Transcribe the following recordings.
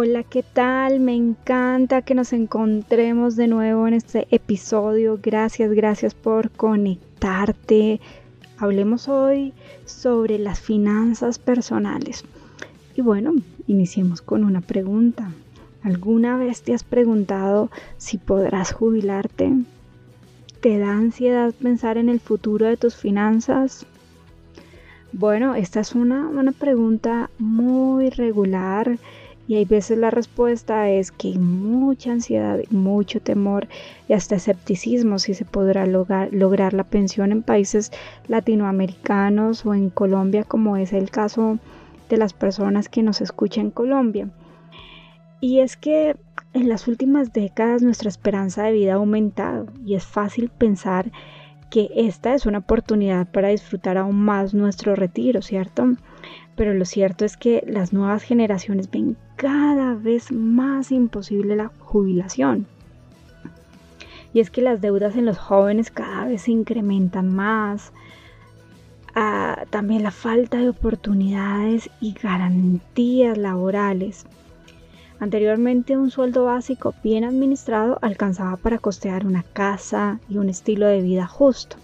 Hola, ¿qué tal? Me encanta que nos encontremos de nuevo en este episodio. Gracias, gracias por conectarte. Hablemos hoy sobre las finanzas personales. Y bueno, iniciemos con una pregunta. ¿Alguna vez te has preguntado si podrás jubilarte? ¿Te da ansiedad pensar en el futuro de tus finanzas? Bueno, esta es una, una pregunta muy regular y hay veces la respuesta es que hay mucha ansiedad, mucho temor y hasta escepticismo si se podrá lograr, lograr la pensión en países latinoamericanos o en Colombia, como es el caso de las personas que nos escuchan en Colombia. Y es que en las últimas décadas nuestra esperanza de vida ha aumentado y es fácil pensar que esta es una oportunidad para disfrutar aún más nuestro retiro, ¿cierto? pero lo cierto es que las nuevas generaciones ven cada vez más imposible la jubilación. Y es que las deudas en los jóvenes cada vez se incrementan más. Ah, también la falta de oportunidades y garantías laborales. Anteriormente un sueldo básico bien administrado alcanzaba para costear una casa y un estilo de vida justo.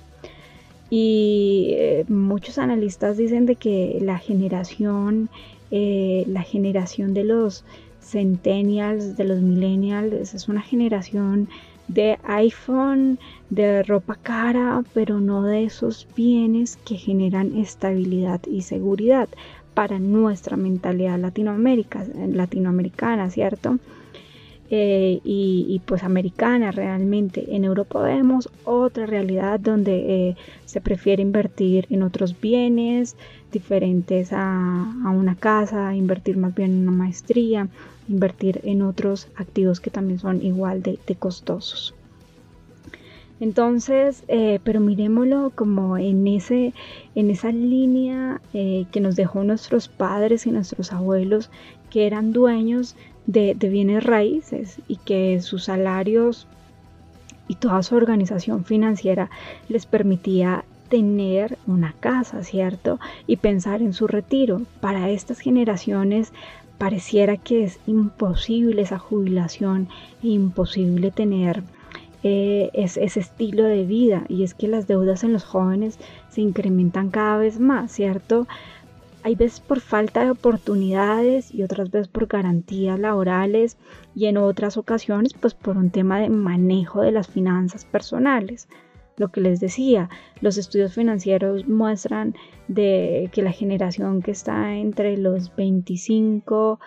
Y eh, muchos analistas dicen de que la generación, eh, la generación de los centennials, de los millennials, es una generación de iPhone, de ropa cara, pero no de esos bienes que generan estabilidad y seguridad para nuestra mentalidad latinoamericana, ¿cierto? Eh, y, pues americana realmente. En Europa vemos otra realidad donde eh, se prefiere invertir en otros bienes diferentes a, una casa, invertir más bien en una maestría, invertir en otros activos que también son igual de, costosos. Entonces, eh, pero miremoslo como en, ese, en esa línea que nos dejó nuestros padres y nuestros abuelos, que eran dueños de, bienes raíces y que sus salarios y toda su organización financiera les permitía tener una casa, ¿cierto? Y pensar en su retiro. Para estas generaciones pareciera que es imposible esa jubilación, imposible tener eh, ese estilo de vida. Y es que las deudas en los jóvenes se incrementan cada vez más, ¿cierto? Hay veces por falta de oportunidades y otras veces por garantías laborales y en otras ocasiones pues por un tema de manejo de las finanzas personales. Lo que les decía, los estudios financieros muestran de que la generación que está entre los 25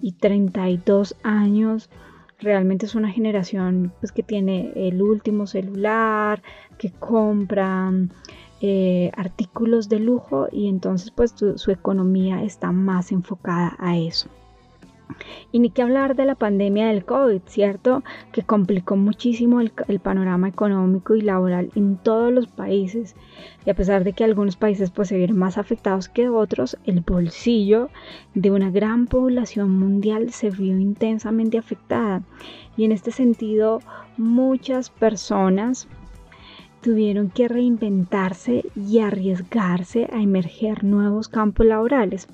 y 32 años realmente es una generación pues, que tiene el último celular, que compra eh, artículos de lujo y entonces pues su economía está más enfocada a eso. Y ni que hablar de la pandemia del COVID, ¿cierto? Que complicó muchísimo el, panorama económico y laboral en todos los países. Y a pesar de que algunos países pues se vieron más afectados que otros, el bolsillo de una gran población mundial se vio intensamente afectada. Y en este sentido, muchas personas tuvieron que reinventarse y arriesgarse a emerger nuevos campos laborales.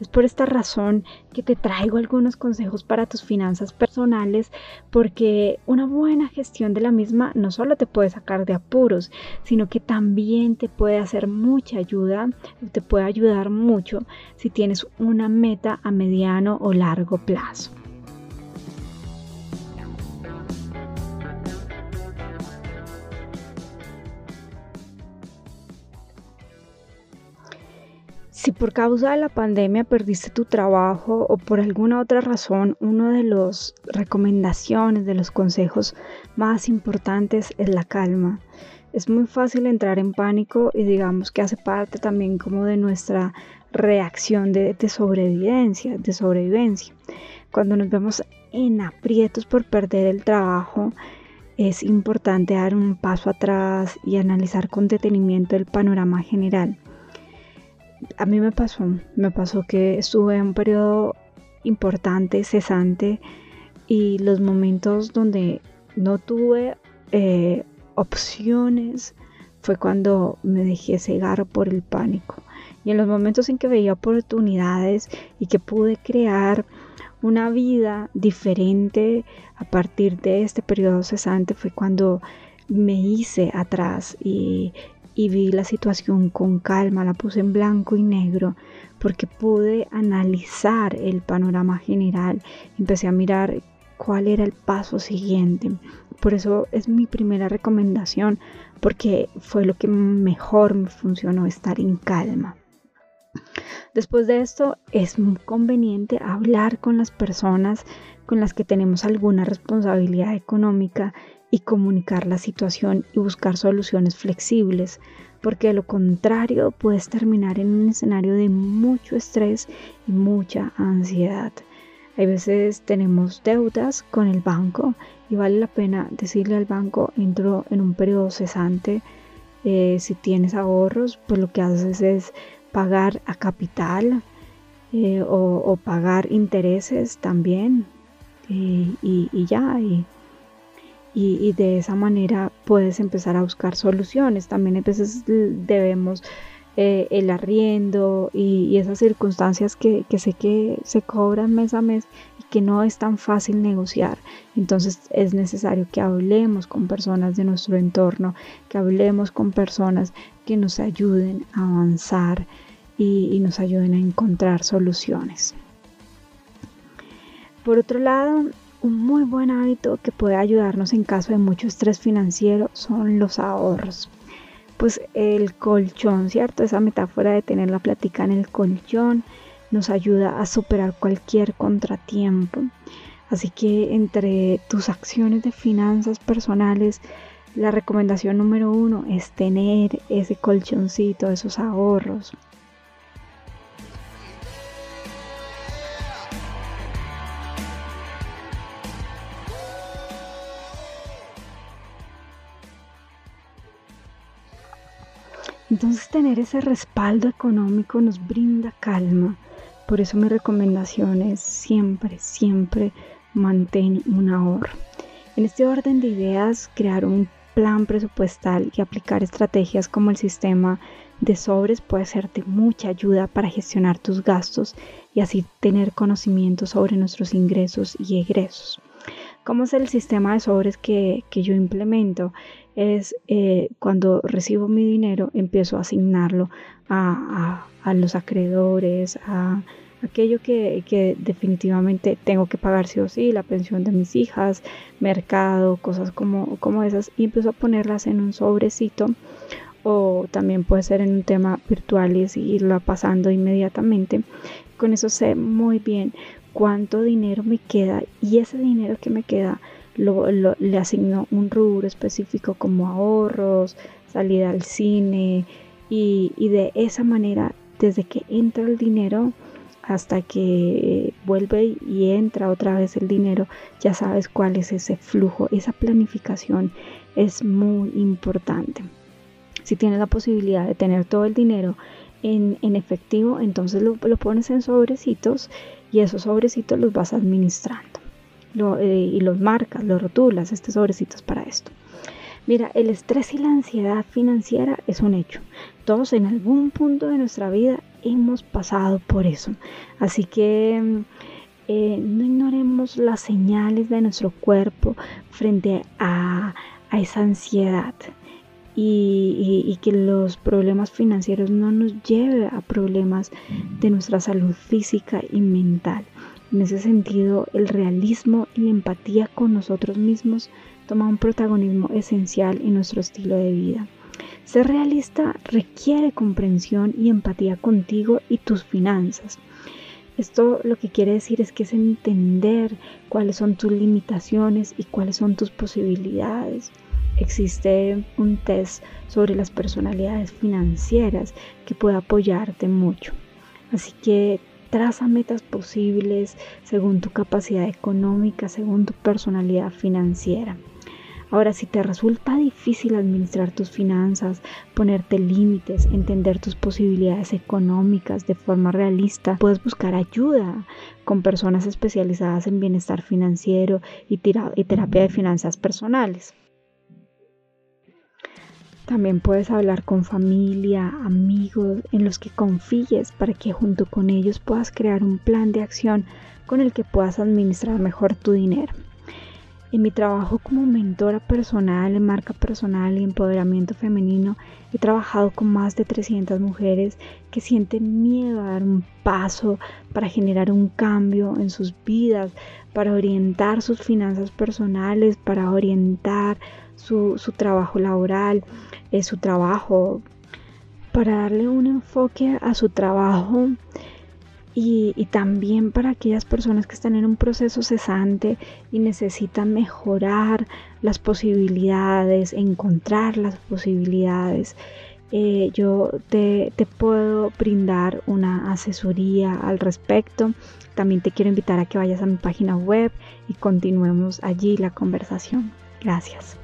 Es por esta razón que te traigo algunos consejos para tus finanzas personales, porque una buena gestión de la misma no solo te puede sacar de apuros, sino que también te puede hacer mucha ayuda, te puede ayudar mucho si tienes una meta a mediano o largo plazo. Si por causa de la pandemia perdiste tu trabajo o por alguna otra razón, una de las recomendaciones, de los consejos más importantes es la calma. Es muy fácil entrar en pánico y digamos que hace parte también como de nuestra reacción de, sobrevivencia, de sobrevivencia. Cuando nos vemos en aprietos por perder el trabajo, es importante dar un paso atrás y analizar con detenimiento el panorama general a mí me pasó, me pasó que estuve en un periodo importante, cesante, y los momentos donde no tuve eh, opciones fue cuando me dejé cegar por el pánico. Y en los momentos en que veía oportunidades y que pude crear una vida diferente a partir de este periodo cesante fue cuando me hice atrás y y vi la situación con calma, la puse en blanco y negro porque pude analizar el panorama general, empecé a mirar cuál era el paso siguiente. Por eso es mi primera recomendación porque fue lo que mejor me funcionó estar en calma. Después de esto es conveniente hablar con las personas con las que tenemos alguna responsabilidad económica y comunicar la situación y buscar soluciones flexibles, porque de lo contrario puedes terminar en un escenario de mucho estrés y mucha ansiedad. Hay veces tenemos deudas con el banco y vale la pena decirle al banco entro en un periodo cesante. Eh, si tienes ahorros, pues lo que haces es pagar a capital eh, o, pagar intereses también y, y ya. Y, de esa manera puedes empezar a buscar soluciones. También a veces debemos eh, el arriendo y, esas circunstancias que, sé que se cobran mes a mes y que no es tan fácil negociar. Entonces es necesario que hablemos con personas de nuestro entorno, que hablemos con personas que nos ayuden a avanzar y nos ayuden a encontrar soluciones. Por otro lado, un muy buen hábito que puede ayudarnos en caso de mucho estrés financiero son los ahorros. Pues el colchón, ¿cierto? Esa metáfora de tener la plática en el colchón nos ayuda a superar cualquier contratiempo. Así que entre tus acciones de finanzas personales, la recomendación número uno es tener ese colchoncito, esos ahorros. Entonces tener ese respaldo económico nos brinda calma. Por eso mi recomendación es siempre, siempre mantén un ahorro. En este orden de ideas, crear un plan presupuestal y aplicar estrategias como el sistema de sobres puede hacerte mucha ayuda para gestionar tus gastos y así tener conocimiento sobre nuestros ingresos y egresos. ¿Cómo es el sistema de sobres que, yo implemento? Es eh, cuando recibo mi dinero, empiezo a asignarlo a, los acreedores, a aquello que, definitivamente tengo que pagar sí o sí, la pensión de mis hijas, mercado, cosas como, como esas, y empiezo a ponerlas en un sobrecito o también puede ser en un tema virtual y irlo pasando inmediatamente. Con eso sé muy bien cuánto dinero me queda y ese dinero que me queda lo, le asigno un rubro específico como ahorros, salida al cine y, de esa manera desde que entra el dinero hasta que vuelve y entra otra vez el dinero, ya sabes cuál es ese flujo. Esa planificación es muy importante. Si tienes la posibilidad de tener todo el dinero en, efectivo, entonces lo, lo, pones en sobrecitos y esos sobrecitos los vas administrando eh, y los marcas, los rotulas, este sobrecito es para esto. Mira, el estrés y la ansiedad financiera es un hecho. Todos en algún punto de nuestra vida hemos pasado por eso. Así que eh, no ignoremos las señales de nuestro cuerpo frente a, esa ansiedad. Y, que los problemas financieros no nos lleven a problemas de nuestra salud física y mental. En ese sentido, el realismo y la empatía con nosotros mismos toma un protagonismo esencial en nuestro estilo de vida. Ser realista requiere comprensión y empatía contigo y tus finanzas. Esto lo que quiere decir es que es entender cuáles son tus limitaciones y cuáles son tus posibilidades. Existe un test sobre las personalidades financieras que puede apoyarte mucho. Así que traza metas posibles según tu capacidad económica, según tu personalidad financiera. Ahora, si te resulta difícil administrar tus finanzas, ponerte límites, entender tus posibilidades económicas de forma realista, puedes buscar ayuda con personas especializadas en bienestar financiero y, terapia de finanzas personales. También puedes hablar con familia, amigos en los que confíes para que junto con ellos puedas crear un plan de acción con el que puedas administrar mejor tu dinero. En mi trabajo como mentora personal en marca personal y empoderamiento femenino, he trabajado con más de 300 mujeres que sienten miedo a dar un paso para generar un cambio en sus vidas, para orientar sus finanzas personales, para orientar su, trabajo laboral, eh, su trabajo, para darle un enfoque a su trabajo y, también para aquellas personas que están en un proceso cesante y necesitan mejorar las posibilidades, encontrar las posibilidades. Eh, yo te, te, puedo brindar una asesoría al respecto. También te quiero invitar a que vayas a mi página web y continuemos allí la conversación. Gracias.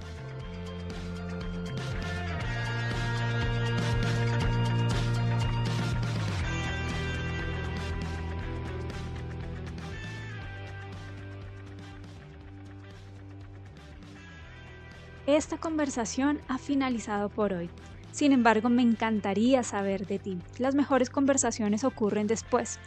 Esta conversación ha finalizado por hoy. Sin embargo, me encantaría saber de ti. Las mejores conversaciones ocurren después.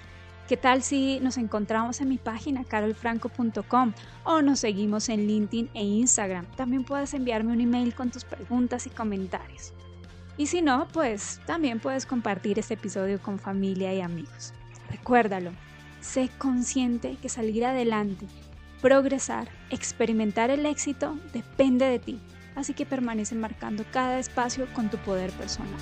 ¿Qué tal si nos encontramos en mi página carolfranco.com o nos seguimos en LinkedIn e Instagram? También puedes enviarme un email con tus preguntas y comentarios. Y si no, pues también puedes compartir este episodio con familia y amigos. Recuérdalo, sé consciente que salir adelante, progresar, experimentar el éxito depende de ti así que permanece marcando cada espacio con tu poder personal.